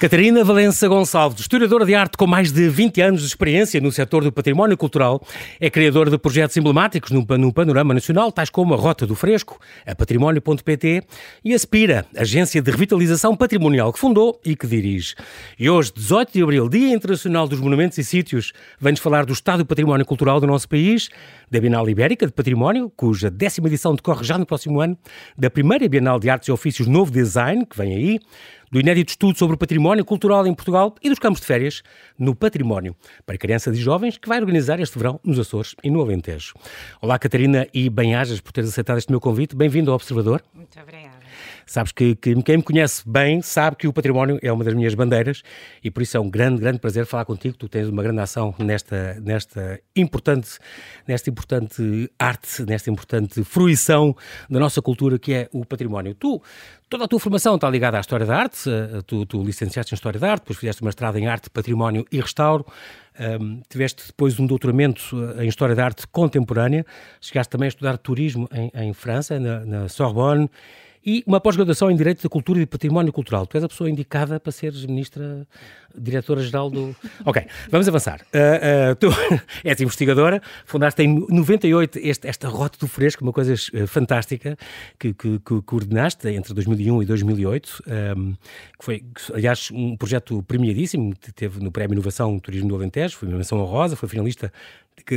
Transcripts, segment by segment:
Catarina Valença Gonçalves, historiadora de arte com mais de 20 anos de experiência no setor do património cultural, é criadora de projetos emblemáticos no panorama nacional, tais como a Rota do Fresco, a Património.pt e a Spira, agência de revitalização patrimonial que fundou e que dirige. E hoje, 18 de abril, Dia Internacional dos Monumentos e Sítios, vem-nos falar do estado do património cultural do nosso país, da Bienal Ibérica de Património, cuja décima edição decorre já no próximo ano, da primeira Bienal de Artes e Ofícios Novo Design, que vem aí, do inédito estudo sobre o património cultural em Portugal e dos campos de férias no património para crianças e jovens que vai organizar este verão nos Açores e no Alentejo. Olá, Catarina, e bem-ajas por teres aceitado este meu convite. Bem-vindo ao Observador. Muito obrigada. Sabes que, que, quem me conhece bem sabe que o património é uma das minhas bandeiras e por isso é um grande, grande prazer falar contigo. Tu tens uma grande ação nesta, nesta, importante, nesta importante arte, nesta importante fruição da nossa cultura que é o património. Tu, toda a tua formação está ligada à história da arte, eh, tu, tu licenciaste em História da Arte, depois fizeste uma estrada em Arte, Património e Restauro, um, tiveste depois um doutoramento eh, em História da Arte Contemporânea, chegaste também a estudar Turismo em, em França, na, na Sorbonne, e uma pós-graduação em Direito da Cultura e Património Cultural. Tu és a pessoa indicada para seres ministra, diretora-geral do... Ok, vamos avançar. Uh, uh, tu és investigadora, fundaste em 98 este, esta Rota do Fresco, uma coisa uh, fantástica que, que, que, coordenaste entre 2001 e 2008, um, que foi, aliás, um projeto premiadíssimo, que teve no Prémio Inovação Turismo do Alentejo, foi uma menção honrosa, foi finalista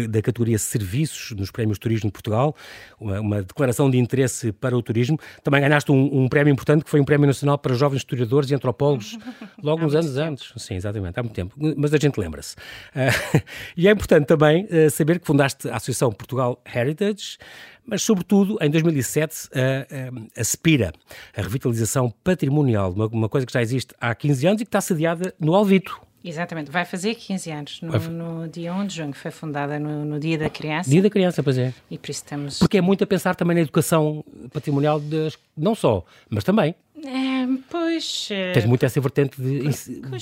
da categoria Serviços nos Prémios Turismo de Portugal, uma, uma, declaração de interesse para o turismo. Também ganhaste um, um, prémio importante que foi um Prémio Nacional para Jovens Historiadores e Antropólogos, logo uns anos tempo. antes. Sim, exatamente, há muito tempo, mas a gente lembra-se. Uh, e é importante também uh, saber que fundaste a Associação Portugal Heritage, mas sobretudo em 2007 a, a SPIRA, a Revitalização Patrimonial, uma, uma coisa que já existe há 15 anos e que está sediada no Alvito. Exatamente, vai fazer 15 anos, no, no dia 1 de junho, foi fundada no, no, Dia da Criança. Dia da Criança, pois é. E por isso estamos... Porque é muito a pensar também na educação patrimonial, de, não só, mas também. É, pois... Eh, Tens muito essa vertente de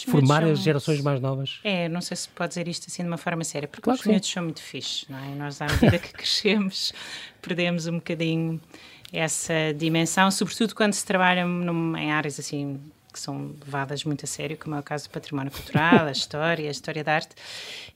formar as gerações mais novas. É, não sei se pode dizer isto assim de uma forma séria, porque claro os miúdos são muito fixes, não é? Nós, à medida que crescemos, perdemos um bocadinho essa dimensão, sobretudo quando se trabalha num, em áreas assim que são levadas muito a sério, como é o caso do património cultural, a história, a história da arte,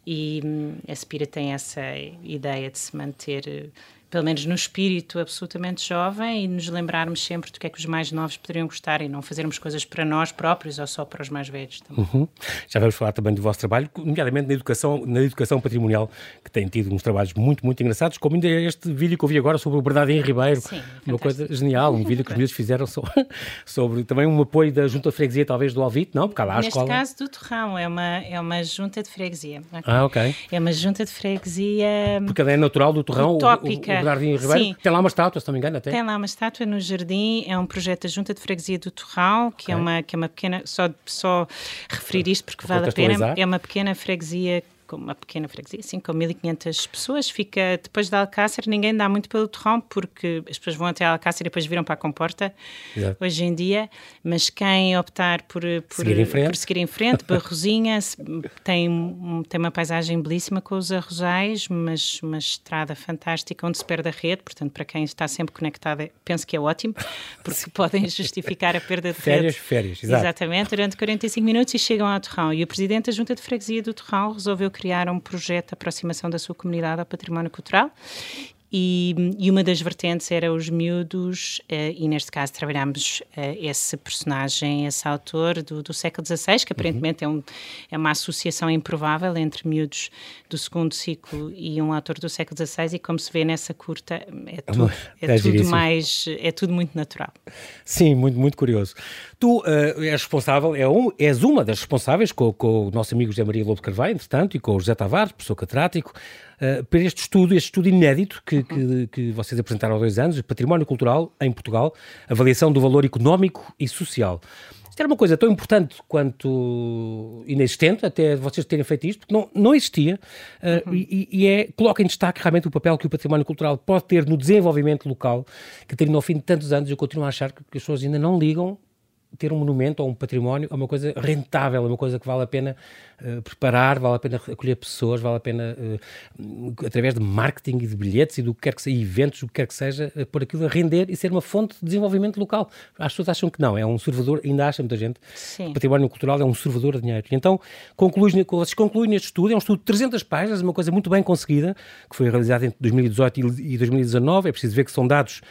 e hum, a Spira tem essa ideia de se manter pelo menos no espírito absolutamente jovem e nos lembrarmos sempre do que é que os mais novos poderiam gostar e não fazermos coisas para nós próprios ou só para os mais velhos também. Uhum. Já vamos falar também do vosso trabalho, nomeadamente na educação, na educação patrimonial, que tem tido uns trabalhos muito, muito engraçados, como ainda este vídeo que eu vi agora sobre o Bernardinho Ribeiro, Sim, uma coisa genial, um vídeo que os meus fizeram sobre, sobre, também um apoio da Junta de Freguesia, talvez do Alvito, não? Porque há lá a Neste escola... caso do Torrão, é uma, é uma junta de freguesia. Okay? Ah, ok. É uma junta de freguesia... Porque ela é natural do Torrão, utópica. o, o Bernardinho Ribeiro. Sim, tem lá uma estátua, se não me engano, até. Tem lá uma estátua no jardim, é um projeto da Junta de Freguesia do Torral, que, é okay. é, uma, que é uma pequena, só, só referir isto porque vale a pena, é uma pequena freguesia uma pequena freguesia, assim, com 1500 pessoas, fica depois de Alcácer, ninguém dá muito pelo torrão, porque as pessoas vão até Alcácer e depois viram para a comporta, Exato. hoje em dia, mas quem optar por, por, seguir, em frente. por seguir em frente, Barrosinha, tem, tem uma paisagem belíssima com os arrozais, mas uma estrada fantástica onde se perde a rede, portanto, para quem está sempre conectado, penso que é ótimo, porque podem justificar a perda de férias, rede. Férias, exato. Exatamente, durante 45 minutos e chegam ao torrão. E o presidente da Junta de Freguesia do Torrão resolveu criar um projeto de aproximação da sua comunidade ao património cultural e, e, uma das vertentes era os miúdos, uh, e neste caso trabalhamos uh, esse personagem, esse autor do, do século XVI, que aparentemente uhum. é, um, é, uma associação improvável entre miúdos do segundo ciclo e um autor do século XVI, e como se vê nessa curta, é tudo, é, é tudo mais, é tudo muito natural. Sim, muito, muito curioso. Tu uh, és responsável, é um, és uma das responsáveis com, com o nosso amigo José Maria Lobo Carvalho, entretanto, e com o José Tavares, professor catedrático, uh, para este estudo, este estudo inédito que, que, que, vocês apresentaram há dois anos, Património Cultural em Portugal, avaliação do valor económico e social. Isto era uma coisa tão importante quanto inexistente, até vocês terem feito isto, porque não, não existia, uh, uhum. e, e, é, coloca em destaque realmente o papel que o património cultural pode ter no desenvolvimento local, que tem no fim de tantos anos, eu continuo a achar que, que as pessoas ainda não ligam ter um monumento ou um património é uma coisa rentável, é uma coisa que vale a pena uh, preparar, vale a pena acolher pessoas, vale a pena, uh, através de marketing e de bilhetes e do que quer que seja, eventos, o que quer que seja, uh, pôr aquilo a render e ser uma fonte de desenvolvimento local. As pessoas acham que não, é um servidor, ainda acha muita gente, Sim. património cultural é um servidor de dinheiro. E então, conclui, vocês concluem neste estudo, é um estudo de 300 páginas, uma coisa muito bem conseguida, que foi realizado entre 2018 e 2019, é preciso ver que são dados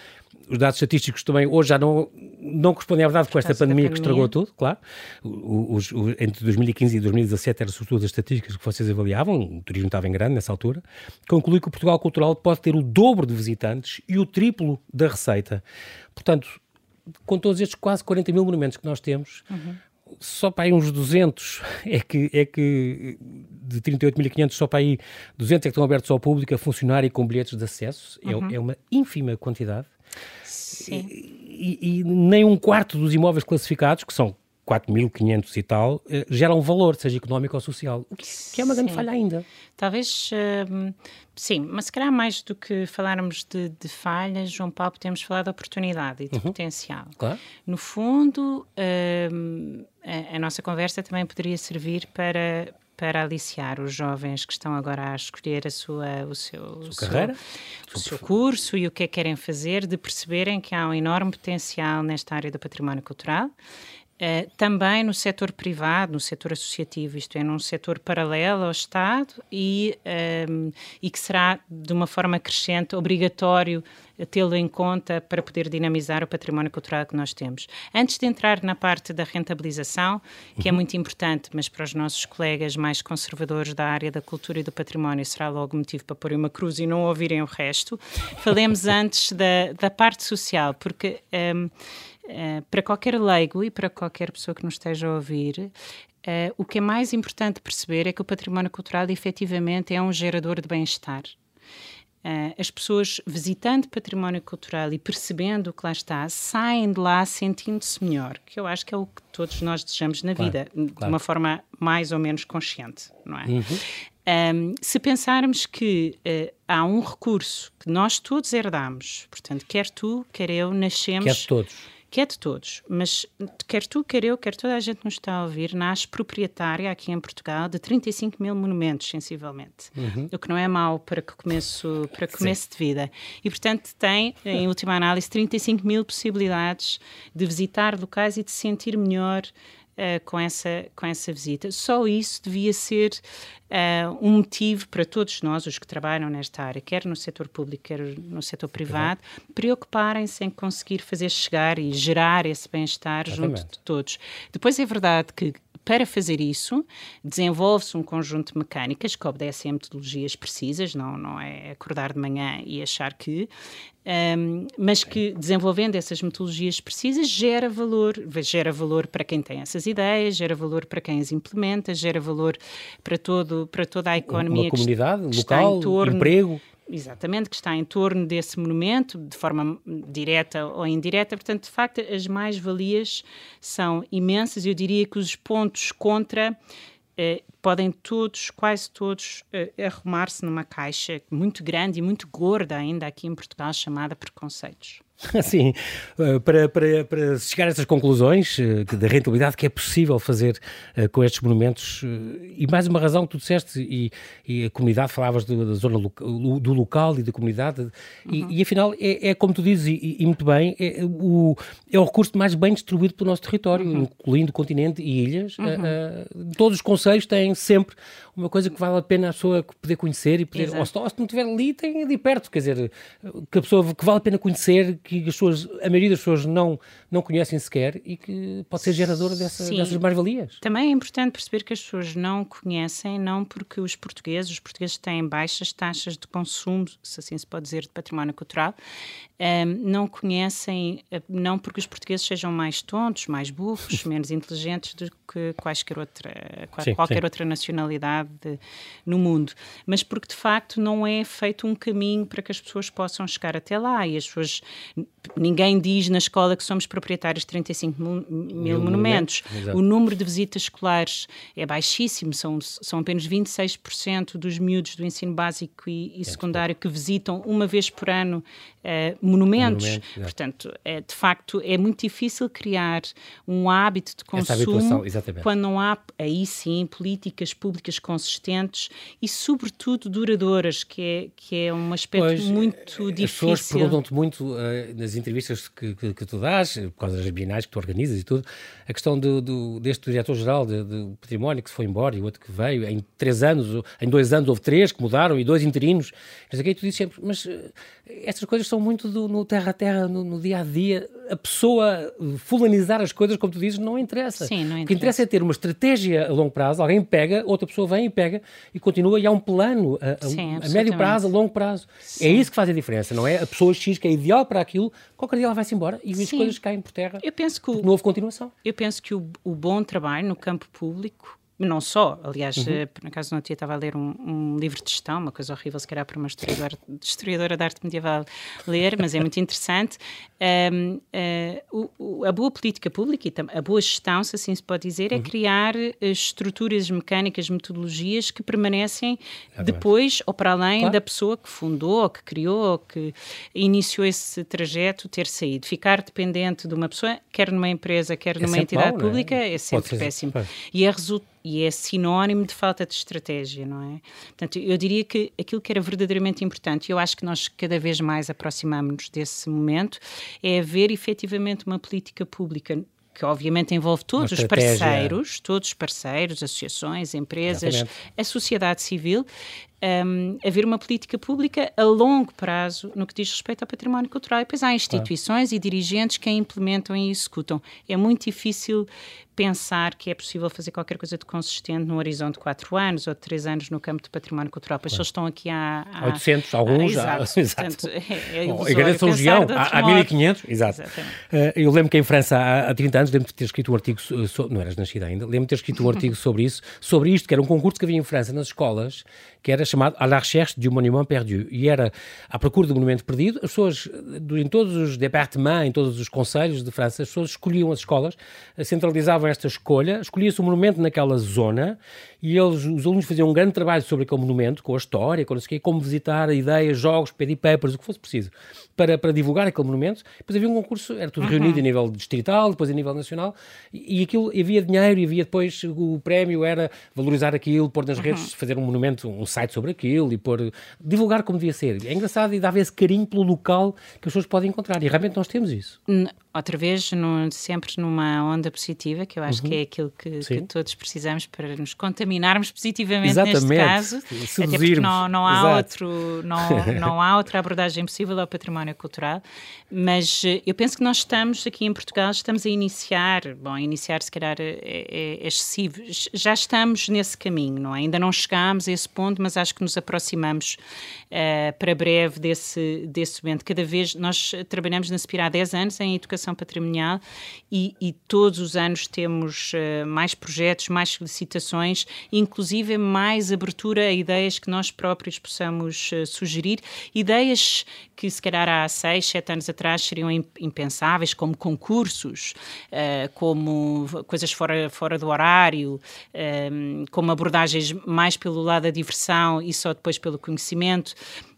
os dados estatísticos também hoje já não, não correspondem à verdade com esta pandemia, pandemia, que estragou tudo, claro. Os, os, entre 2015 e 2017 eram sobretudo as estatísticas que vocês avaliavam, o turismo estava em grande nessa altura. Conclui que o Portugal Cultural pode ter o dobro de visitantes e o triplo da receita. Portanto, com todos estes quase 40 mil monumentos que nós temos, uhum. só para aí uns 200 é que, é que de 38.500, só para aí 200 é que estão abertos ao público a funcionar e com bilhetes de acesso. É uhum. É, é uma ínfima quantidade. Sim. E, e, nem um quarto dos imóveis classificados, que são 4.500 e tal, eh, geram valor, seja económico ou social, o que, que é uma grande sim. falha ainda. Talvez, uh, sim, mas se calhar mais do que falarmos de, de falhas, João Paulo, podemos falar de oportunidade e de uhum. potencial. Claro. No fundo, uh, a, a, nossa conversa também poderia servir para, para aliciar os jovens que estão agora a escolher a sua, o seu, o seu, carreira, o seu curso e o que é que querem fazer, de perceberem que há um enorme potencial nesta área do património cultural. Uh, também no setor privado, no setor associativo, isto é, num setor paralelo ao Estado e, um, ehm, e que será, de uma forma crescente, obrigatório tê-lo em conta para poder dinamizar o património cultural que nós temos. Antes de entrar na parte da rentabilização, que é uhum. é muito importante, mas para os nossos colegas mais conservadores da área da cultura e do património será logo motivo para pôr uma cruz e não ouvirem o resto, falemos antes da, da parte social, porque. Um, Uh, eh, para qualquer leigo e para qualquer pessoa que nos esteja a ouvir, uh, o que é mais importante perceber é que o património cultural efetivamente é um gerador de bem-estar. Uh, as pessoas visitando património cultural e percebendo o que lá está, saem de lá sentindo-se melhor, que eu acho que é o que todos nós desejamos na claro, vida, claro. de uma forma mais ou menos consciente, não é? Uhum. Um, se pensarmos que uh, há um recurso que nós todos herdamos, portanto, quer tu, quer eu, nascemos. Quer todos que é de todos, mas quer tu, quer eu, quer toda a gente nos está a ouvir, nasce proprietária aqui em Portugal de 35 mil monumentos, sensivelmente. Uhum. O que não é mau para que começo, para começo de vida. E, portanto, tem, em última análise, 35 mil possibilidades de visitar locais e de sentir melhor Uh, com, essa, com essa visita. Só isso devia ser uh, um motivo para todos nós, os que trabalham nesta área, quer no setor público, quer no setor privado, preocuparem-se em conseguir fazer chegar e gerar esse bem-estar junto de todos. Depois é verdade que para fazer isso, desenvolve-se um conjunto de mecânicas que obedecem a metodologias precisas, não, não é acordar de manhã e achar que, um, mas que desenvolvendo essas metodologias precisas gera valor, gera valor para quem tem essas ideias, gera valor para quem as implementa, gera valor para, todo, para toda a economia Uma comunidade que, local, torno, emprego. Exatamente, que está em torno desse monumento, de forma direta ou indireta. Portanto, de facto, as mais-valias são imensas. Eu diria que os pontos contra eh, podem todos, quase todos, eh, arrumar-se numa caixa muito grande e muito gorda ainda aqui em Portugal, chamada preconceitos. Sim, eh, para, para, para chegar a essas conclusões eh, da rentabilidade que é possível fazer uh, com estes monumentos, e mais uma razão que tu disseste, e, e a comunidade, falavas do, da zona do local e da comunidade, uhum. e, e, afinal é, é, como tu dizes, e, e muito bem, é o, é o recurso mais bem distribuído pelo nosso território, uhum. incluindo continente e ilhas. Uhum. Uh, todos os conselhos têm sempre uma coisa que vale a pena a pessoa poder conhecer e poder, ou se, ou se não estiver ali, tem ali perto, quer dizer, que a pessoa que vale a pena conhecer, que as pessoas, a maioria das pessoas não, não conhecem sequer e que pode ser geradora dessa, dessas mais-valias. Também é importante perceber que as pessoas não conhecem, não porque os portugueses, os portugueses têm baixas taxas de consumo, se assim se pode dizer, de património cultural, um, não conhecem, eh, não porque os portugueses sejam mais tontos, mais burros, menos inteligentes do que qualquer outra, sim, qualquer sim. outra nacionalidade de, no mundo, mas porque de facto não é feito um caminho para que as pessoas possam chegar até lá e as pessoas ninguém diz na escola que somos proprietários de 35 mil, mil monumentos. monumentos. O número de visitas escolares é baixíssimo, são, são apenas 26% dos miúdos do ensino básico e, e é secundário que visitam uma vez por ano uh, monumentos. Monumento, Portanto, é, de facto, é muito difícil criar um hábito de consumo quando não há, aí sim, políticas públicas consistentes e, sobretudo, duradouras, que é, que é um aspecto pois, muito difícil. As pessoas perguntam-te muito uh, nas entrevistas que, que, que, tu dás, por causa das bienais que tu organizas e tudo, a questão do, do deste diretor-geral do património que se foi embora e o outro que veio, em três anos, em dois anos houve três que mudaram e dois interinos. Mas aqui tu dizes sempre, mas uh, estas coisas são muito do, no terra a terra, no, no, dia a dia. A pessoa fulanizar as coisas, como tu dizes, não interessa. Sim, não interessa. O que interessa é ter uma estratégia a longo prazo, alguém pega, outra pessoa vem e pega e continua, e há um plano a, a, Sim, a médio prazo, a longo prazo. É Sim. É isso que faz a diferença, não é? A pessoa X que é ideal para aquilo, qualquer dia ela vai-se embora e as coisas caem por terra. Eu penso que o, não houve continuação. Eu penso que o, o bom trabalho no campo público não só, aliás, uhum. Eh, por acaso tinha estava a ler um, um, livro de gestão, uma coisa horrível se calhar para uma historiadora, historiadora de arte medieval ler, mas é muito interessante. Um, uh, eh, o, a boa política pública e a boa gestão, se assim se pode dizer, é uhum. criar uh, estruturas mecânicas, metodologias que permanecem é depois ou para além claro. da pessoa que fundou, ou que criou, ou que iniciou esse trajeto ter saído. Ficar dependente de uma pessoa, quer numa empresa, quer é numa entidade mal, é? pública, é, é sempre péssimo. E é resultado e é sinónimo de falta de estratégia, não é? Portanto, eu diria que aquilo que era verdadeiramente importante, e eu acho que nós cada vez mais aproximamos-nos desse momento, é haver efetivamente uma política pública que obviamente envolve todos os parceiros, todos os parceiros, associações, empresas, Exatamente. a sociedade civil, um, haver uma política pública a longo prazo no que diz respeito ao património cultural. E depois há instituições claro. e dirigentes que a implementam e executam. É muito difícil pensar que é possível fazer qualquer coisa de consistente no horizonte de 4 anos ou de 3 anos no campo do património cultural, pois claro. eles estão aqui há... há 800, alguns, exato. exato. É, é São há, há 1500, exato. Uh, eu lembro que em França, há, há 30 anos, lembro de ter escrito um artigo, so, não eras nascida ainda, lembro de ter escrito um artigo sobre isso, sobre isto, que era um concurso que havia em França nas escolas, que era chamado À la recherche du monument perdu. E era à procura do monumento perdido. As pessoas, em todos os departements, em todos os conselhos de França, as pessoas escolhiam as escolas, centralizavam esta escolha, escolhia-se um monumento naquela zona e eles, os alunos faziam um grande trabalho sobre aquele monumento, com a história, com não sei quê, como visitar, ideias, jogos, pedir papers, o que fosse preciso, para, para divulgar aquele monumento. Depois havia um concurso, era tudo uhum. reunido a nível distrital, depois a nível nacional, e, e aquilo, havia dinheiro, e havia depois, o prémio era valorizar aquilo, pôr nas uhum. redes, fazer um monumento, um site sobre aquilo, e pôr, divulgar como devia ser. É engraçado e dava esse carinho pelo local que as pessoas podem encontrar, e realmente nós temos isso. Outra vez, no, sempre numa onda positiva, que eu acho uhum. que é aquilo que, que todos precisamos para nos contaminar discriminarmos positivamente Exatamente. neste caso, Seduzirmos. até porque não, não há outro, não, não há outra abordagem possível ao património cultural, mas eh, eu penso que nós estamos aqui em Portugal, estamos a iniciar, bom, iniciar se calhar é, é, é excessivo, já estamos nesse caminho, não é? Ainda não chegámos a esse ponto, mas acho que nos aproximamos uh, para breve desse, desse momento. Cada vez, nós trabalhamos na Spira há 10 anos em educação patrimonial e, e todos os anos temos uh, mais projetos, mais solicitações inclusive mais abertura a ideias que nós próprios possamos uh, sugerir, ideias que se calhar há seis, sete anos atrás seriam impensáveis, como concursos, uh, como coisas fora, fora do horário, como abordagens mais pelo lado da diversão e só depois pelo conhecimento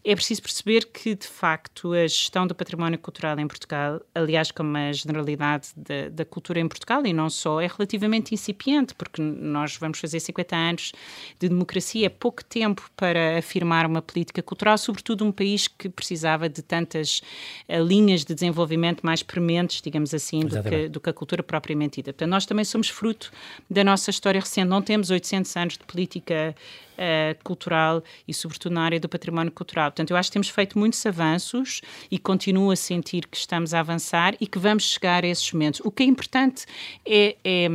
é preciso perceber que, de facto, a gestão do património cultural em Portugal, aliás, como a generalidade da, da, cultura em Portugal, e não só, é relativamente incipiente, porque nós vamos fazer 50 anos de democracia, é pouco tempo para afirmar uma política cultural, sobretudo um país que precisava de tantas uh, linhas de desenvolvimento mais prementes, digamos assim, do que, do que, a cultura propriamente dita. Portanto, nós também somos fruto da nossa história recente, não temos 800 anos de política uh, cultural e, sobretudo, na área do património cultural. Portanto, eu acho que temos feito muitos avanços e continuo a sentir que estamos a avançar e que vamos chegar a esses momentos. O que é importante é, é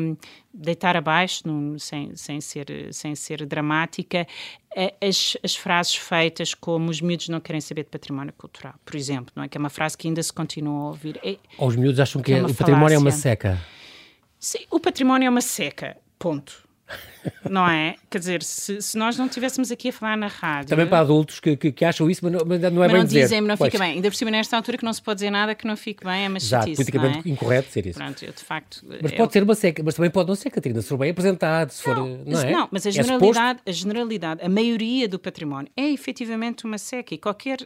deitar abaixo, num, sem, sem, ser, sem ser dramática, as, as, frases feitas como os miúdos não querem saber de património cultural, por exemplo, não é? Que é uma frase que ainda se continua a ouvir. É, os miúdos acham que, que é o património é uma seca. Sim, o património é uma seca, ponto. Não é? Quer dizer, se, se, nós não estivéssemos aqui a falar na rádio. Também para adultos que, que, que acham isso, mas não, mas não é mas bem não dizer. dizem, não fica bem. Ainda por cima, nesta altura que não se pode dizer nada que não fique bem, é uma Exato, chatice, politicamente é? incorreto ser isso. Pronto, eu de facto. Mas pode ser uma seca, mas também pode não ser, Catarina, se for bem apresentado, se for. Não, é? Não, mas a É generalidade, a generalidade, a maioria do património é efetivamente uma seca e qualquer,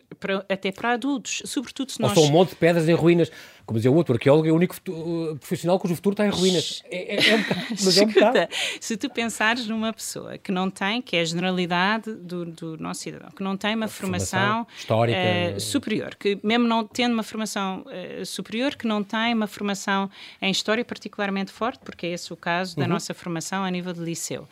até para adultos, sobretudo se Ou nós. são um monte de pedras em ruínas. Como dizia o outro, arqueólogo é o único futu- uh, profissional cujo futuro está em ruínas. É, é, é um bocado, mas é um bocado. Se tu pensares numa pessoa que não tem, que é a generalidade do, do nosso cidadão, que não tem uma formação, formação histórica. eh, superior, que mesmo não tendo uma formação eh, superior, que não tem uma formação em história particularmente forte, porque é esse o caso Uhum. da nossa formação a nível de liceu,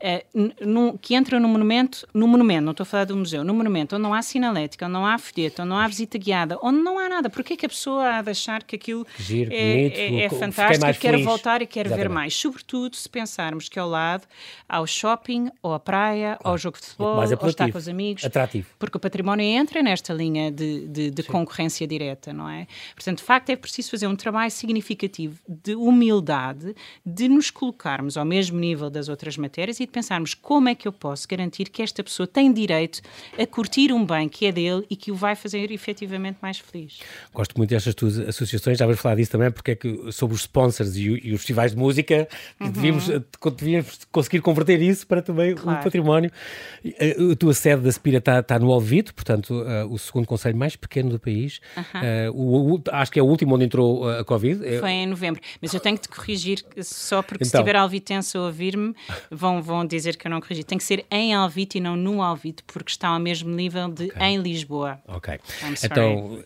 eh, n- num- que entra no monumento, no monumento, não estou a falar do museu, no monumento onde não há sinalética, onde não há folheto, onde não há visita guiada, onde não há nada, porque é que a pessoa há de achar que aquilo Giro, é, bonito, é- é fantástico mais e quer feliz. voltar e quer ver Exatamente. mais? Sobretudo se pensarmos que ao lado há o shopping, ou a praia, ou o jogo de futebol, ou estar com os amigos. Atrativo. Porque o património entra nesta linha de, de- de concorrência direta, não é? Portanto, de facto, é preciso fazer um trabalho significativo de humildade, de nos colocarmos ao mesmo nível das outras matérias e de pensarmos como é que eu posso garantir que esta pessoa tem direito a curtir um bem que é dele e que o vai fazer efetivamente mais feliz. Gosto muito destas tuas associações, já vais falar disso também, porque é que sobre os sponsors e, e os festivais de música, que devíamos, eh, devíamos conseguir converter isso para também Claro. o património. E, eh, A tua sede da Spira está está no Alvito, portanto, eh, o segundo conselho mais pequeno do país. Eh, o- o- acho que é o último onde entrou a Covid. É- Foi em novembro. Mas eu tenho que te corrigir só porque se Então. tiver alvitense a ouvir-me, vão, vão dizer que eu não corrigi. Tem que ser em Alvite e não no Alvite, porque está ao mesmo nível de em Lisboa. Ok. Então,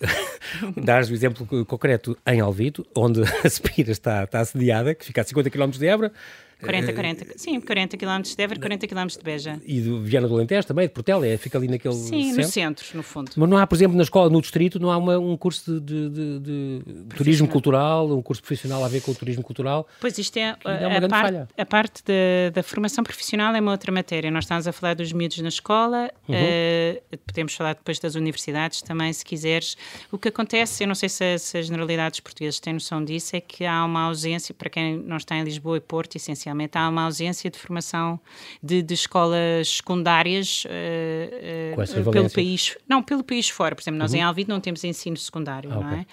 dares o exemplo co- concreto em Alvito, onde a Spira está, está assediada, que fica a 50 km de Évora, 40, 40, sim, 40 km de Évora, 40 km de Beja. e de Viana do Alentejo também, de Portela, é, fica ali naquele Sim, centro. no centro, no fundo. Mas não há, por exemplo, na escola, no distrito, não há uma- um curso de, de- de- de turismo cultural, um curso profissional a ver com o turismo cultural. Pois isto é, é uma a, parte, falha. a parte da, da formação profissional é uma outra matéria. Nós estamos a falar dos miúdos na escola, Uhum. eh, podemos falar depois das universidades também, se quiseres. O que acontece, eu não sei se, as- se as generalidades portuguesas têm noção disso, é que há uma ausência, para quem não está em Lisboa e Porto, essencialmente, há uma ausência de formação de, de escolas secundárias Com essa pelo país. Não, pelo país fora. Por exemplo, nós Uhum. em Alvito não temos ensino secundário, Ah, não ok. é?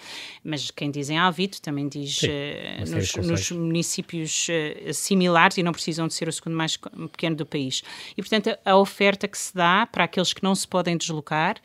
Mas quem diz em Alvito também diz Sim, eh, nos, nos municípios similares e não precisam de ser o segundo mais pequeno do país. E, portanto, a, a oferta que se dá para aqueles que não se podem deslocar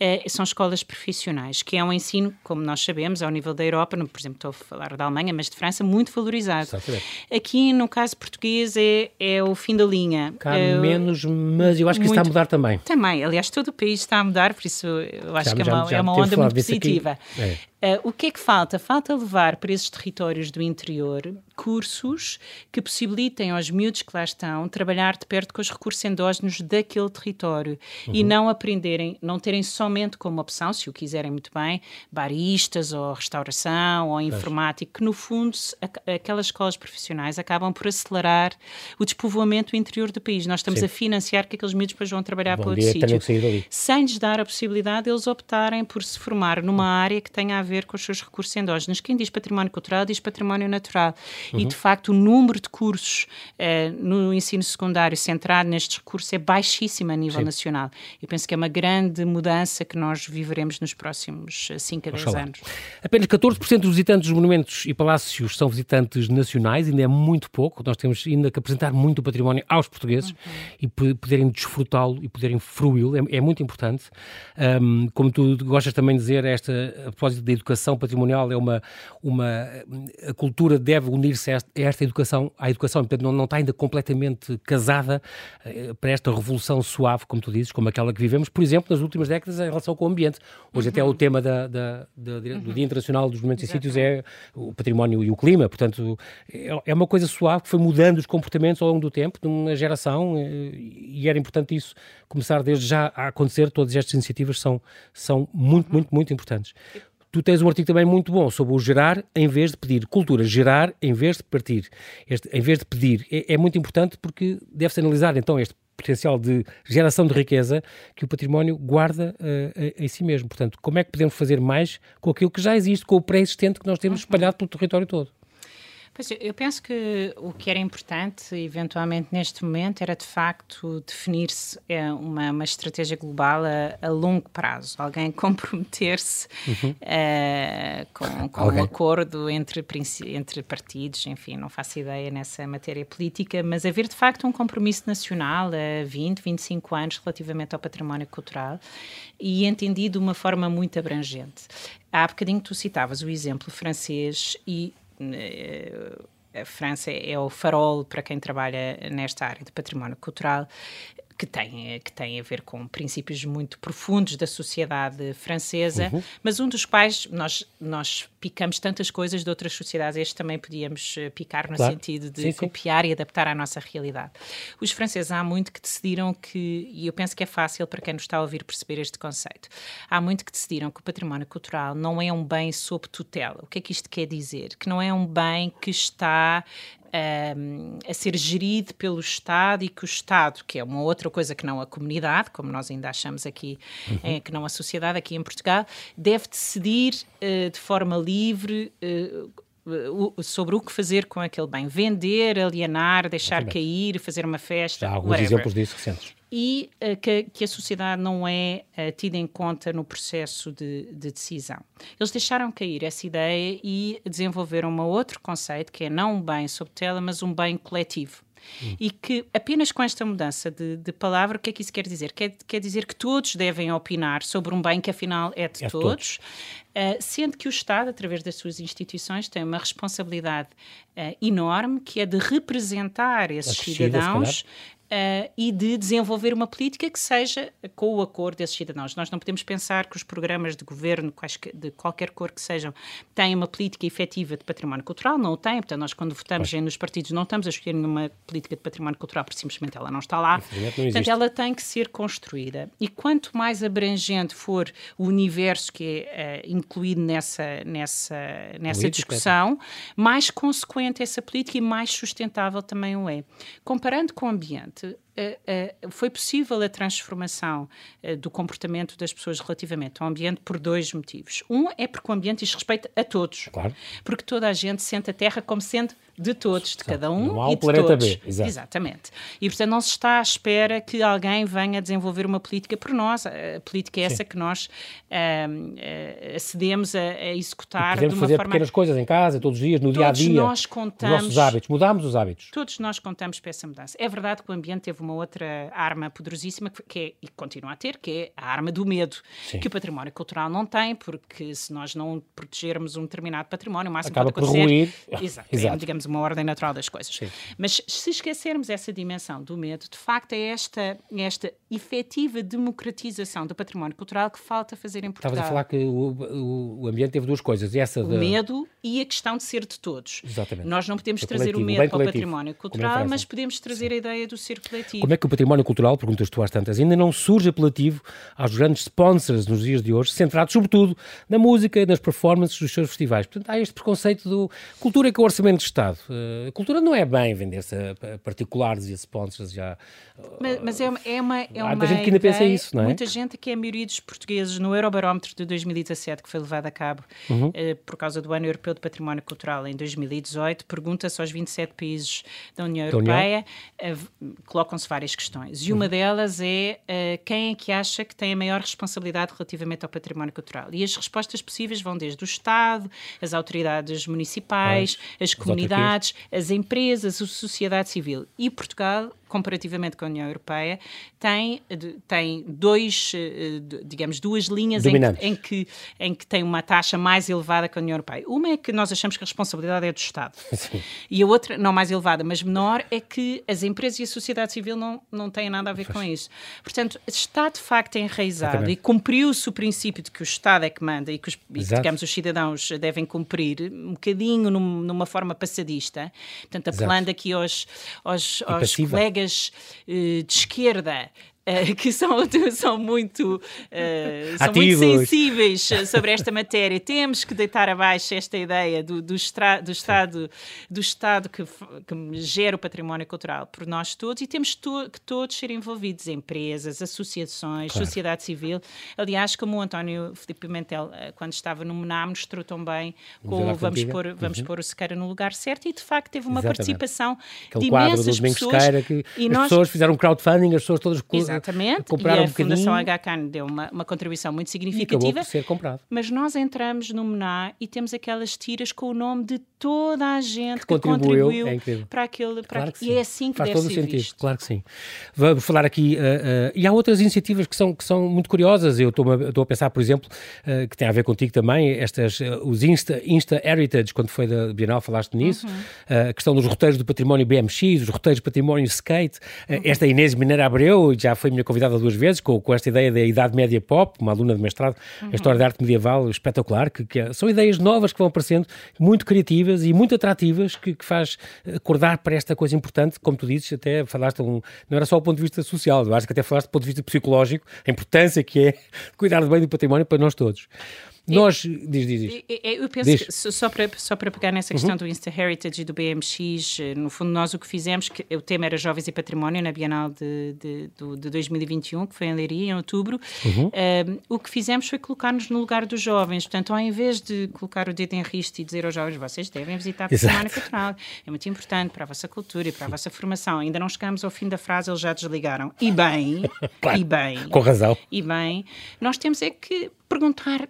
eh, são escolas profissionais, que é um ensino, como nós sabemos, ao nível da Europa, no- por exemplo, estou a falar da Alemanha, mas de França, muito valorizado. Exatamente. Aqui, no caso português, é, é o fim da linha. Cá Eh, menos, mas eu acho que isso está a muito. mudar também. também, aliás, todo o país está a mudar, por isso eu acho Já- que é uma, já é uma onda muito positiva. É. Uh, o que é que falta? Falta levar para esses territórios do interior cursos que possibilitem aos miúdos que lá estão trabalhar de perto com os recursos endógenos daquele território e Uhum. não aprenderem, não terem somente como opção, se o quiserem muito bem, baristas ou restauração ou informática, que no fundo aquelas escolas profissionais acabam por acelerar o despovoamento do interior do país. Nós estamos Sim. a financiar que aqueles miúdos depois vão trabalhar Bom para outro sítio sem lhes dar a possibilidade de eles optarem por se formar numa área que tenha a ver com os seus recursos endógenos. Quem diz património cultural diz património natural. E, Uhum. de facto, o número de cursos eh, no ensino secundário centrado nestes recursos é baixíssimo a nível Sim. nacional. Eu penso que é uma grande mudança que nós viveremos nos próximos 5 a 10 Oxalá. anos. Apenas 14% dos visitantes dos monumentos e palácios são visitantes nacionais, ainda é muito pouco. Nós temos ainda que apresentar muito o património aos portugueses e p- poderem desfrutá-lo e poderem fruí-lo. É, é muito importante. Ahm, como tu gostas também de dizer, esta, a propósito da educação patrimonial, é uma, uma a cultura deve unir-se a esta, educação, à educação, portanto não, não está ainda completamente casada eh, para esta revolução suave, como tu dizes, como aquela que vivemos, por exemplo, nas últimas décadas em relação com o ambiente. Hoje até o tema da, da- da- do Dia Internacional dos Monumentos e Sítios é o património e o clima, portanto é, é uma coisa suave que foi mudando os comportamentos ao longo do tempo, de uma geração, eh, e era importante isso começar desde já a acontecer, todas estas iniciativas são, são muito, muito, muito importantes. Tu tens um artigo também muito bom sobre o gerar em vez de pedir. Cultura, gerar em vez de partir. Este, em vez de pedir. É, é muito importante porque deve-se analisar então este potencial de geração de riqueza que o património guarda eh, em si mesmo. Portanto, como é que podemos fazer mais com aquilo que já existe, com o pré-existente que nós temos espalhado pelo território todo? Pois, eu penso que o que era importante, eventualmente, neste momento, era de facto definir-se é, uma, uma estratégia global a, a longo prazo. Alguém comprometer-se uhum. uh, com, com um acordo entre, entre partidos, enfim, não faço ideia nessa matéria política, mas haver de facto um compromisso nacional a 20, 25 anos relativamente ao património cultural e entendido de uma forma muito abrangente. Há bocadinho tu citavas o exemplo francês e eh, a França é o farol para quem trabalha nesta área de património cultural que tem, que tem a ver com princípios muito profundos da sociedade francesa, uhum. mas um dos quais nós, nós picamos tantas coisas de outras sociedades, este também podíamos eh, picar no claro. sentido de sim, copiar sim. e adaptar à nossa realidade. Os franceses há muito que decidiram que, e eu penso que é fácil para quem nos está a ouvir perceber este conceito, há muito que decidiram que o património cultural não é um bem sob tutela. O que é que isto quer dizer? Que não é um bem que está um, a ser gerido pelo Estado e que o Estado, que é uma outra coisa que não a comunidade, como nós ainda achamos aqui, uhum. é, que não a sociedade aqui em Portugal, deve decidir uh, de forma livre. Uh, sobre o que fazer com aquele bem. Vender, alienar, deixar Exatamente. cair, fazer uma festa. Já há alguns whatever. exemplos disso recentes e uh, que, que, a sociedade não é uh, tida em conta no processo de, de, decisão. Eles deixaram cair essa ideia e desenvolveram um outro conceito que é não um bem sob tela, mas um bem coletivo. Hum. E que apenas com esta mudança de, de, palavra, o que é que isso quer dizer? Quer, quer dizer que todos devem opinar sobre um bem que afinal é de é todos, todos. Uh, sendo que o Estado, através das suas instituições, tem uma responsabilidade uh, enorme que é de representar esses cidadãos Uh, e de desenvolver uma política que seja com o acordo desses cidadãos. Nós não podemos pensar que os programas de governo, de qualquer cor que sejam, têm uma política efetiva de património cultural, não o têm. Portanto, nós quando votamos nos partidos não estamos a escolher nenhuma política de património cultural, porque simplesmente ela não está lá. Portanto, ela tem que ser construída. E quanto mais abrangente for o universo que é uh, incluído nessa, nessa, nessa discussão, mais consequente essa política e mais sustentável também o é. Comparando com o ambiente, uh, uh, foi possível a transformação uh, do comportamento das pessoas relativamente ao ambiente por dois motivos. Um é porque o ambiente diz respeito a todos. Claro. Porque toda a gente sente a Terra como sendo de todos, de cada um não há e de planeta todos. B. Exato. Exatamente. E, portanto, não se está à espera que alguém venha desenvolver uma política por nós. A política é essa Sim. que nós uh, acedemos a, a executar de uma fazer forma... pequenas coisas em casa, todos os dias, no dia-a-dia. Todos nós contamos... Os nossos hábitos. Mudámos os hábitos. Todos nós contamos para essa mudança. É verdade que o ambiente teve uma outra arma poderosíssima que é, e continua a ter, que é a arma do medo, Sim. que o património cultural não tem, porque se nós não protegermos um determinado património, o máximo Acaba pode acontecer... Por ruir. Exato. Exato. É, digamos, uma ordem natural das coisas. Sim. Mas se esquecermos essa dimensão do medo, de facto é esta, esta efetiva democratização do património cultural que falta fazer em Portugal. Estavas a falar que o, o, o ambiente teve duas coisas. Essa o medo e a questão de ser de todos. Exatamente. Nós não podemos trazer o medo para o património cultural, mas podemos trazer Sim. a ideia do ser coletivo. Como é que o património cultural, perguntas tu às tantas, ainda não surge apelativo aos grandes sponsors nos dias de hoje, centrados sobretudo na música e nas performances dos seus festivais? Portanto, há este preconceito do cultura que é o orçamento de Estado. Uh, cultura não é bem vender-se a, particulares e a sponsors já. Mas, mas é, uma, é uma. É há muita gente que ainda pensa isso, não é? Muita gente que é a maioria dos portugueses no Eurobarómetro de 2017, que foi levado a cabo uhum. uh, por causa do Ano Europeu de Património Cultural em 2018, pergunta-se aos 27 países da União Europeia, uh, colocam-se várias questões. E uma uhum. delas é uh, quem é que acha que tem a maior responsabilidade relativamente ao património cultural? E as respostas possíveis vão desde o Estado, as autoridades municipais, as comunidades, as empresas, a sociedade civil. E Portugal comparativamente com a União Europeia, tem, tem dois, eh, digamos, duas linhas em que, em que, em, que, tem uma taxa mais elevada que a União Europeia. Uma é que nós achamos que a responsabilidade é do Estado. Sim. E a outra, não mais elevada, mas menor, é que as empresas e a sociedade civil não, não têm nada a ver com isso. Portanto, está de facto enraizado Exatamente. e cumpriu-se o princípio de que o Estado é que manda e que, os, e, digamos, os cidadãos devem cumprir, um bocadinho num, numa forma passadista. Portanto, apelando Exato. aqui aos, aos, aos colegas colegas uh, de esquerda uh, que são, são, muito, uh, são muito sensíveis sobre esta matéria. Temos que deitar abaixo esta ideia do, do, estra, do Estado, do estado que, que, gera o património cultural por nós todos e temos to, que todos ser envolvidos, empresas, associações, claro. sociedade civil. Aliás, como o António Filipe Pimentel, quando estava no MNAM, nos tratou bem com Vamos pôr, vamos uhum. pôr o Sequeira no lugar certo e, de facto, teve uma Exatamente. participação Aquele de quadro do pessoas. Sequeira que e as nós... pessoas fizeram crowdfunding, as pessoas todas Exatamente. compraram e a um Fundação HK deu uma, uma contribuição muito significativa. Ser comprado. Mas nós entramos no MNA e temos aquelas tiras com o nome de toda a gente que, que contribuiu, contribuiu é para aquele... Para claro e é assim que Faz deve todo ser sentido, visto. claro que sim. Vamos falar aqui... Uh, uh, e há outras iniciativas que são, que são muito curiosas. Eu estou a, estou a pensar, por exemplo, uh, que tem a ver contigo também, estas, os Insta, Insta Heritage, quando foi da Bienal, falaste nisso. Uhum. a questão dos roteiros do património BMX, os roteiros do património skate. Uhum. esta Inês Mineira Abreu já foi minha convidada duas vezes, com, com esta ideia da Idade Média Pop, uma aluna de mestrado, uhum. a história da arte medieval espetacular, que, que, são ideias novas que vão aparecendo, muito criativas e muito atrativas, que, que faz acordar para esta coisa importante, como tu dizes, até falaste, um, não era só o ponto de vista social, eu acho que até falaste do ponto de vista psicológico, a importância que é cuidar bem do património para nós todos. Nós, diz, diz, diz. Eu penso diz. que, só para, só para pegar nessa questão uhum. do Insta Heritage e do BMX, eh, no fundo, nós o que fizemos, que o tema era Jovens e Património na Bienal de, de, de, de 2021, que foi em Leiria, em outubro. Uhum. Um, eh, o que fizemos foi colocar-nos no lugar dos jovens. Portanto, ao invés de colocar o dedo em risco e dizer aos jovens, vocês devem visitar a Património Cultural, é muito importante para a vossa cultura e para a vossa formação. Ainda não chegamos ao fim da frase, eles já desligaram. E bem, claro, e bem. Com razão. E bem, nós temos é que perguntar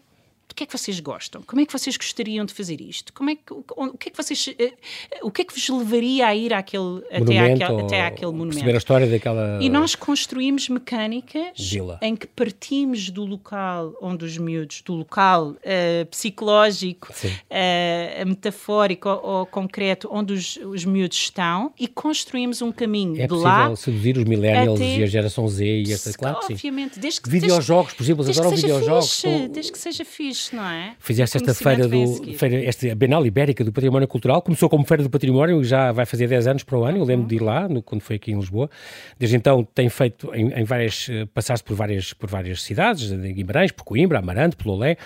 que é que vocês gostam? Como é que vocês gostariam de fazer isto? Como é que, o, o que é que vocês, uh, o que é que vos levaria a ir àquele, até, àquele, até àquele monumento? Perceber a história daquela... E nós construímos mecânicas Vila. em que partimos do local onde os miúdos, do local uh, psicológico, uh, metafórico ou, ou, concreto, onde os, os miúdos estão e construímos um caminho é de lá... É possível seduzir os millennials e a geração Z e essa, claro que sim. Obviamente. Desde que, videojogos, por exemplo, adoram videojogos. Fixe, Desde que seja fixe não é? Fizeste esta feira do feira, esta Bienal Ibérica do Património Cultural, começou como Feira do Património e já vai fazer 10 anos para o ano, eu lembro uhum. de ir lá, no, quando foi aqui em Lisboa. Desde então tem feito em, em várias, eh, passaste por várias, por várias cidades, em Guimarães, por Coimbra, Amarante, por Lolé,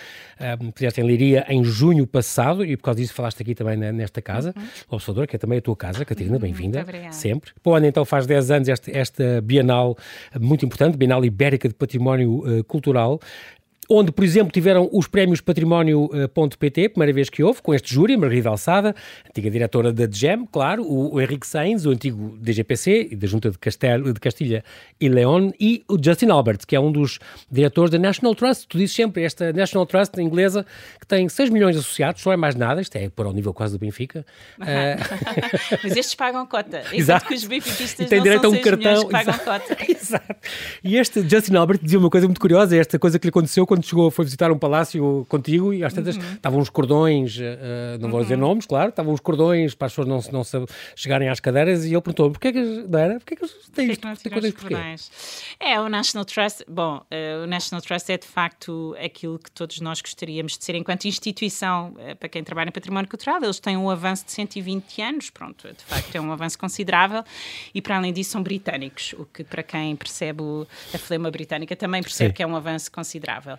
um, fizeste em Liria em junho passado e por causa disso falaste aqui também nesta casa, uhum. Observador, que é também a tua casa, Catarina, uhum, bem-vinda, sempre. Para o ano então faz 10 anos esta, esta Bienal muito importante, Bienal Ibérica de Património uh, Cultural, onde, por exemplo, tiveram os prémios Património.pt, primeira vez que houve, com este júri, Margarida Alçada, antiga diretora da DGEM, claro, o, o Henrique Sainz, o antigo DGPC e da Junta de, Castel, de Castilha e León, e o Justin Albert, que é um dos diretores da National Trust. Tu dizes sempre, esta National Trust inglesa, que tem 6 milhões de associados, não é mais nada, isto é para o nível quase do Benfica. uh... Mas estes pagam cota, exato que os benfiquistas e tem direito a um cartão. pagam cota. exato. E este Justin Albert dizia uma coisa muito curiosa, esta coisa que lhe aconteceu quando chegou, foi visitar um palácio contigo e às tantas uhum. estavam uns cordões, uh, não vou dizer uhum. nomes, claro, estavam uns cordões para as pessoas não, não se, chegarem às cadeiras e ele perguntou porquê que, não era? Porquê que têm isto? Porquê que É, o National Trust, bom, uh, o National Trust é de facto aquilo que todos nós gostaríamos de ser enquanto instituição, uh, para quem trabalha em património cultural, eles têm um avanço de 120 anos, pronto, de facto é um avanço considerável e para além disso são britânicos, o que para quem percebe a flema britânica também percebe Sim. que é um avanço considerável.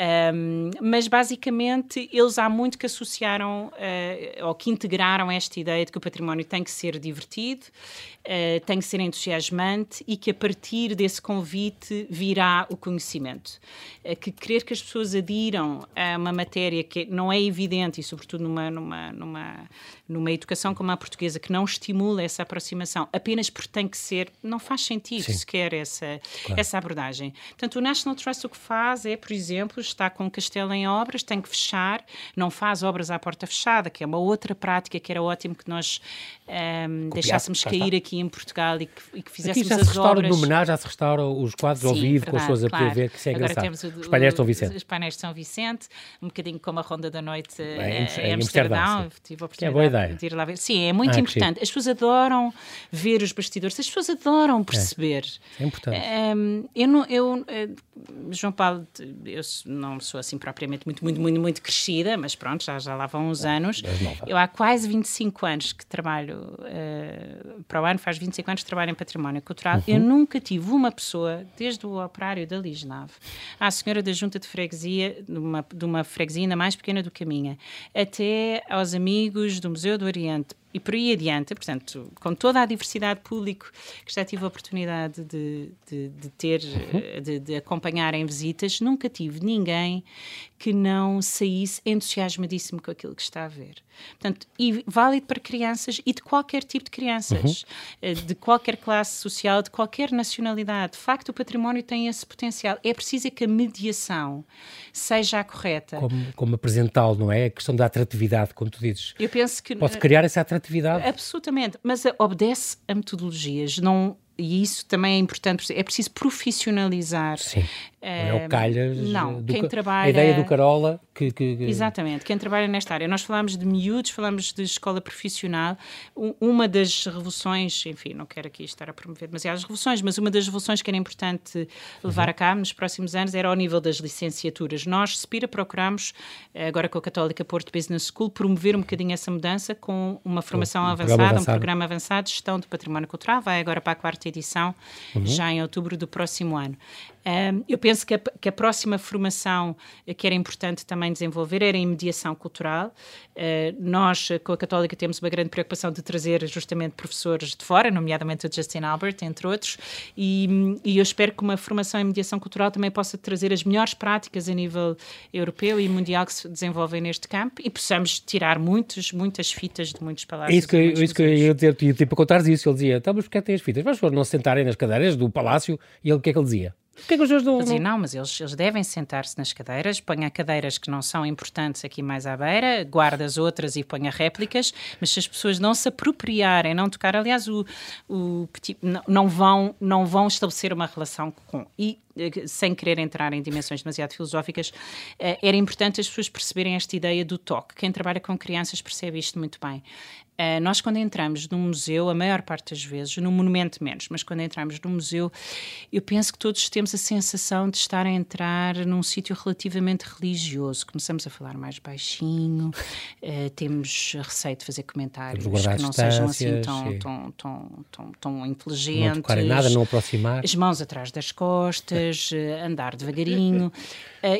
Um, mas basicamente eles há muito que associaram uh, ou que integraram esta ideia de que o património tem que ser divertido, uh, tem que ser entusiasmante e que a partir desse convite virá o conhecimento. Uh, que querer que as pessoas adiram a uma matéria que não é evidente e sobretudo numa, numa, numa, numa educação como a portuguesa que não estimula essa aproximação apenas porque tem que ser, não faz sentido Sim. sequer essa, claro. essa abordagem. Portanto, o National Trust o que faz é, por exemplo, está com o castelo em obras, tem que fechar, não faz obras à porta fechada, que é uma outra prática que era ótimo que nós um, deixássemos cair aqui em Portugal e que, e que fizéssemos aqui já se as obras. no homenagem, já se restaura os quadros Sim, ao vivo, verdade, com as pessoas claro. a poder ver, que isso é Agora engraçado. Temos o, os painéis de São Vicente. Os painéis de São Vicente, um bocadinho como a Ronda da Noite Bem, em, eh, em Amsterdão. Tive a oportunidade é boa ideia. de ir lá ver. Sim, é muito ah, importante. As pessoas adoram ver os bastidores, as pessoas adoram perceber. É, é importante. Um, eu, não, eu, eh, João Paulo, eu não sou assim propriamente muito, muito, muito, muito crescida, mas pronto, já, já lá vão uns anos. Eu há quase 25 anos que trabalho uh, para o ano, faz 25 anos que trabalho em património cultural. Uhum. Eu nunca tive uma pessoa, desde o operário da Lisnave, à senhora da junta de freguesia, de uma, de uma freguesia ainda mais pequena do que a minha, até aos amigos do Museu do Oriente, e por aí adiante, portanto, com toda a diversidade de público que já tive a oportunidade de, de, de ter, uhum. de, de, acompanhar em visitas, nunca tive ninguém que não saísse entusiasmadíssimo com aquilo que está a ver. Portanto, e válido para crianças e de qualquer tipo de crianças, uhum. Eh, de qualquer classe social, de qualquer nacionalidade. De facto, o património tem esse potencial. É preciso que a mediação seja a correta. Como, como apresentá-lo, não é? A questão da atratividade, como tu dizes. Eu penso que... Pode criar essa atratividade. Absolutamente, mas obedece a metodologias, não e isso também é importante, é preciso profissionalizar. Sim. É o Calhas. Não, quem trabalha. A ideia do Carola. Que, que, que... Exatamente, quem trabalha nesta área. Nós falamos de miúdos, falamos de escola profissional. Uma das revoluções, enfim, não quero aqui estar a promover demasiadas revoluções, mas uma das revoluções que era importante levar uhum. a cabo nos próximos anos era ao nível das licenciaturas. Nós, Spira, procuramos, agora com a Católica Porto Business School, promover um bocadinho essa mudança com uma formação um avançada, programa avançado. um programa avançado de gestão do património cultural. Vai agora para a quarta edição, uhum. já em outubro do próximo ano. Um, eu penso que a, que a, próxima formação que era importante também desenvolver era em mediação cultural. Uh, nós, com a Católica, temos uma grande preocupação de trazer justamente professores de fora, nomeadamente o Justin Albert, entre outros, e, e, eu espero que uma formação em mediação cultural também possa trazer as melhores práticas a nível europeu e mundial que se desenvolvem neste campo e possamos tirar muitos, muitas fitas de muitos palácios. É isso que, eu, isso que eu ia dizer, tipo, contares isso, ele dizia, então, mas porquê é tem as fitas? Mas foram não se sentarem nas cadeiras do palácio e ele, o que é que ele dizia? Porquê que os dois não... Dizia, não, mas eles, eles devem sentar-se nas cadeiras, ponha cadeiras que não são importantes aqui mais à beira, guarda as outras e ponha réplicas, mas se as pessoas não se apropriarem, não tocar, aliás, o, o não, não, vão, não vão estabelecer uma relação com... E eh, sem querer entrar em dimensões demasiado filosóficas, eh, era importante as pessoas perceberem esta ideia do toque. Quem trabalha com crianças percebe isto muito bem. Uh, nós, quando entramos num museu, a maior parte das vezes, num monumento menos, mas quando entramos num museu, eu penso que todos temos a sensação de estar a entrar num sítio relativamente religioso. Começamos a falar mais baixinho, uh, temos receio de fazer comentários que não sejam assim tão, tão, tão, tão, tão inteligentes. Não tocarem nada, não aproximar. As mãos atrás das costas, andar devagarinho.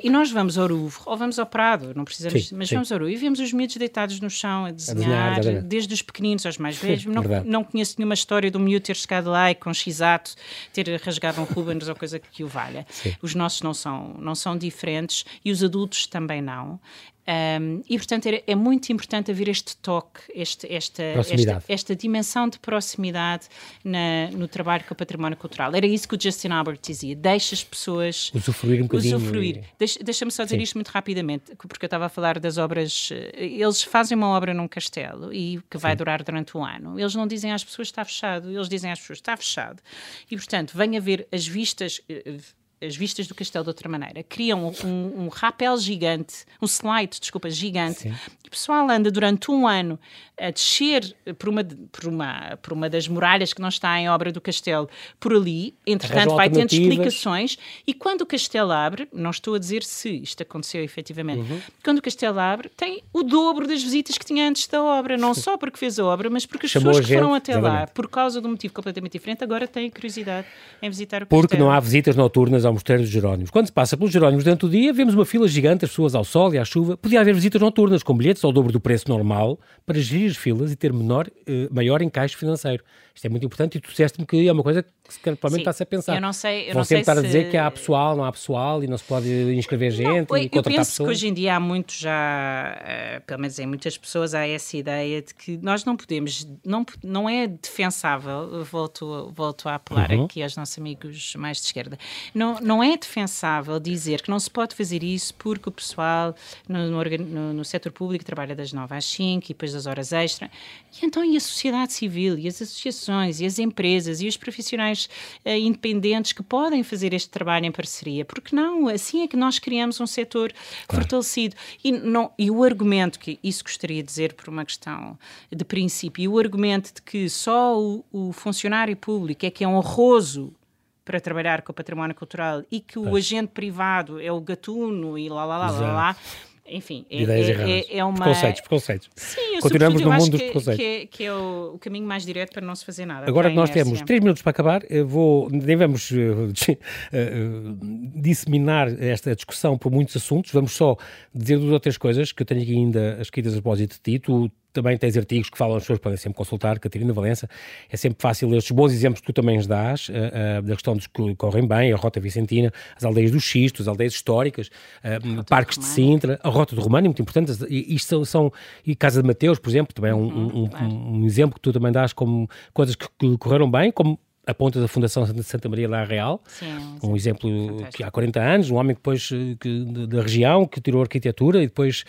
E nós vamos ao Louvre, ou vamos ao Prado, não precisamos, sim, mas sim. vamos ao Louvre e vemos os miúdos deitados no chão a desenhar, a desenhar desde os pequeninos aos mais velhos. não, não conheço nenhuma história do miúdo ter chegado lá e com x-ato ter rasgado um Rubens ou coisa que o valha. Sim. Os nossos não são, não são diferentes e os adultos também não. Um, e, portanto, é, é, muito importante haver este toque, este, esta, esta, esta, dimensão de proximidade na, no trabalho com o património cultural. Era isso que o Justin Albert dizia: deixa as pessoas usufruir um bocadinho. Usufruir. Deixa-me deixa só dizer Sim. isto muito rapidamente, porque eu estava a falar das obras. Eh, eles fazem uma obra num castelo e que vai Sim. durar durante um ano. Eles não dizem às pessoas está fechado, eles dizem às pessoas está fechado. E, portanto, venha ver as vistas eh, as vistas do castelo de outra maneira. Criam um, um rapel gigante, um slide, desculpa, gigante. Sim. E o pessoal anda durante um ano a descer por uma, por, uma, por uma das muralhas que não está em obra do castelo por ali. Entretanto, vai tendo explicações. E quando o castelo abre, não estou a dizer se isto aconteceu efetivamente, uhum. quando o castelo abre, tem o dobro das visitas que tinha antes da obra. Não só porque fez a obra, mas porque as Chamou pessoas que foram até exatamente. lá, por causa de um motivo completamente diferente, agora têm curiosidade em visitar o castelo. Porque não há visitas noturnas ao Mosteiro dos Jerónimos. Quando se passa pelos Jerónimos durante o dia, vemos uma fila gigante, as pessoas ao sol e à chuva. Podia haver visitas noturnas com bilhetes ao dobro do preço normal para gerir as filas e ter menor, eh, maior encaixe financeiro. Isto é muito importante e tu disseste-me que é uma coisa que provavelmente está-se a pensar. Eu não sei. Eu Vão não sempre sei estar se... a dizer que há pessoal, não há pessoal e não se pode inscrever gente não, e contratar Eu penso pessoas. que hoje em dia há muito já, uh, pelo menos em muitas pessoas, há essa ideia de que nós não podemos, não, não é defensável, volto, volto a apelar uhum. aqui aos nossos amigos mais de esquerda, não, não é defensável dizer que não se pode fazer isso porque o pessoal no, no, no setor público trabalha das 9 às 5 e depois das horas extra. E então e a sociedade civil e as associações e as empresas e os profissionais uh, independentes que podem fazer este trabalho em parceria? Porque não? Assim é que nós criamos um setor claro. fortalecido. E, não, e o argumento, que isso gostaria de dizer por uma questão de princípio, e o argumento de que só o, o funcionário público é que é honroso para trabalhar com o património cultural e que o agente privado é o gatuno e lá lá lá lá lá enfim, é, é. É, é uma... Preconceitos, preconceitos. Sim, Continuamos no mundo dos preconceitos. Que, é, que é o, o, caminho mais direto para não se fazer nada. Agora que nós temos três minutos para acabar, vou, nem vamos uh, uh, disseminar esta discussão por muitos assuntos, vamos só dizer duas ou três coisas que eu tenho aqui ainda escritas a propósito de ti. Tu também tens artigos que falam, as pessoas podem sempre consultar, Catarina Valença, é sempre fácil estes bons exemplos que tu também nos dás, uh, uh, da questão dos que correm bem, a Rota Vicentina, as aldeias do Xisto, as aldeias históricas, uh, parques de Sintra, a Rota do Romano, é muito importante, e, isto são, são, e Casa de Mateus, por exemplo, também é um, uhum, um, um, um exemplo que tu também dás como coisas que, que correram bem, como a ponta da Fundação Santa Maria La Real, Sim, um exemplo que há 40 anos, um homem que depois eh, que, da região, que tirou arquitetura e depois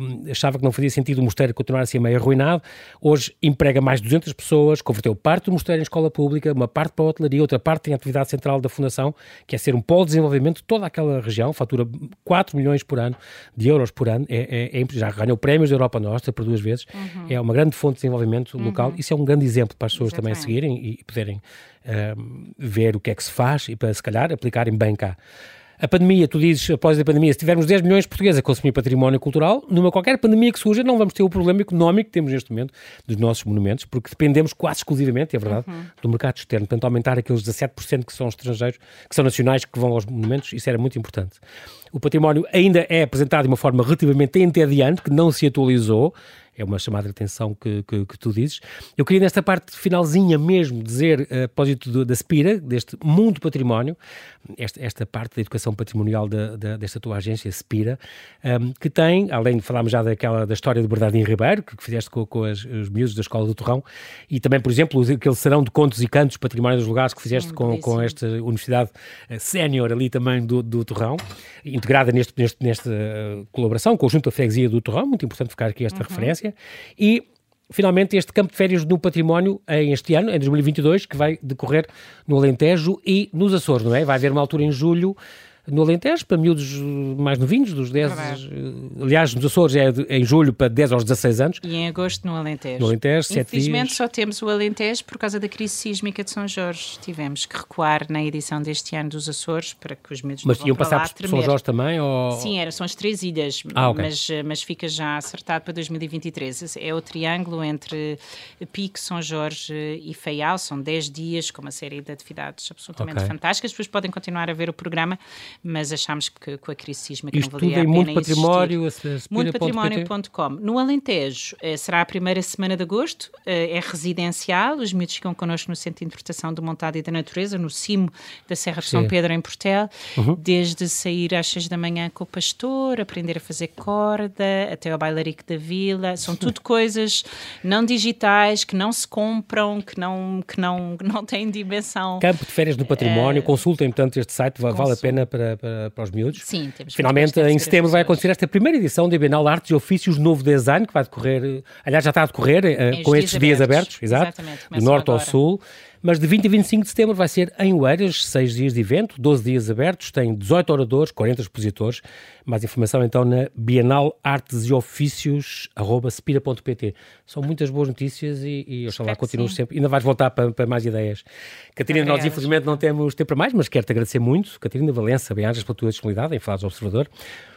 um, achava que não fazia sentido o mosteiro continuar assim meio arruinado. Hoje emprega mais de 200 pessoas, converteu parte do mosteiro em escola pública, uma parte para a hotelaria, outra parte em atividade central da Fundação, que é ser um polo de desenvolvimento de toda aquela região, fatura 4 milhões por ano, de euros por ano, é, é, é já ganhou prémios da Europa Nostra por duas vezes, uhum. é uma grande fonte de desenvolvimento local, uhum. isso é um grande exemplo para as pessoas Exatamente. também seguirem e poderem ver o que é que se faz e para, se calhar, aplicarem bem cá. A pandemia, tu dizes, após a pandemia, se tivermos 10 milhões de portugueses a consumir património cultural, numa qualquer pandemia que surja, não vamos ter o problema económico que temos neste momento dos nossos monumentos, porque dependemos quase exclusivamente, é verdade, uhum. do mercado externo. Portanto, aumentar aqueles 17% que são estrangeiros, que são nacionais, que vão aos monumentos, isso era muito importante. O património ainda é apresentado de uma forma relativamente entediante, que não se atualizou, é uma chamada de atenção que, que, que, tu dizes. Eu queria nesta parte finalzinha mesmo dizer, a propósito da Spira, deste mundo património, esta, esta parte da educação patrimonial da, da, desta tua agência, Spira, um, que tem, além de falarmos já daquela, da história de Bernardinho Ribeiro, que, que fizeste com, com as, os miúdos da Escola do Torrão, e também, por exemplo, aquele serão de contos e cantos, património dos lugares que fizeste com, com esta universidade uh, sénior ali também do, do Torrão, integrada neste, neste, nesta colaboração com o Junto da Freguesia do Torrão, muito importante ficar aqui esta uhum. referência, e finalmente este campo de férias no património em este ano, em 2022, que vai decorrer no Alentejo e nos Açores, não é? Vai haver uma altura em julho no Alentejo, para miúdos mais novinhos, dos 10, é aliás, nos Açores é em julho para 10 aos 16 anos. E em agosto no Alentejo. No Alentejo, 7 Infelizmente dias. só temos o Alentejo por causa da crise sísmica de São Jorge. Tivemos que recuar na edição deste ano dos Açores para que os miúdos Mas iam passar por São Jorge também? Ou... Sim, era, são as três ilhas, ah, okay. mas, mas fica já acertado para 2023. É o triângulo entre Pico, São Jorge e Feial, são 10 dias com uma série de atividades absolutamente okay. fantásticas. Depois podem continuar a ver o programa, mas achámos que com a crise sísmica Isto não valia a pena muito património, Mundopatrimónio.com. No Alentejo eh, será a primeira semana de agosto, eh, é residencial, os miúdos ficam connosco no Centro de Interpretação do Montado e da Natureza, no cimo da Serra de São Pedro, em Portel, uhum. desde sair às seis da manhã com o pastor, aprender a fazer corda, até ao bailarico da vila, são tudo coisas não digitais, que não se compram, que não, que não, não têm dimensão. Campo de férias no património, uh, consultem, portanto, este site, vale a pena para, para para, os miúdos. Sim, temos Finalmente, em setembro vai acontecer esta primeira edição da Bienal Artes e Ofícios Novo Design, que vai decorrer, aliás, já está a decorrer, uh, com estes dias abertos, exato, do norte agora. ao sul. Mas de 20 a 25 de setembro vai ser em Oeiras, 6 dias de evento, 12 dias abertos, tem 18 oradores, 40 expositores. Mais informação então na Bienal Artes e Ofícios, arroba spira.pt. São muitas boas notícias e, e oxalá continuo sempre. Ainda vais voltar para, para mais ideias. Catarina, nós infelizmente não temos tempo para mais, mas quero-te agradecer muito. Catarina Valença, bem-ajas pela tua disponibilidade em falar do Observador.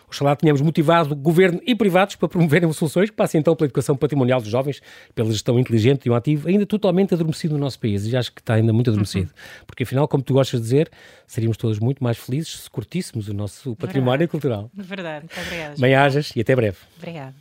Oxalá tenhamos motivado governo e privados para promoverem soluções que passem então pela educação patrimonial dos jovens, pela gestão inteligente e um ativo ainda totalmente adormecido no nosso país. E acho que está ainda muito adormecido. Uhum. Porque afinal, como tu gostas de dizer, seríamos todos muito mais felizes se curtíssemos o nosso património Verdade. cultural. Verdade. Muito obrigada. Bem-ajas e até breve. Obrigada.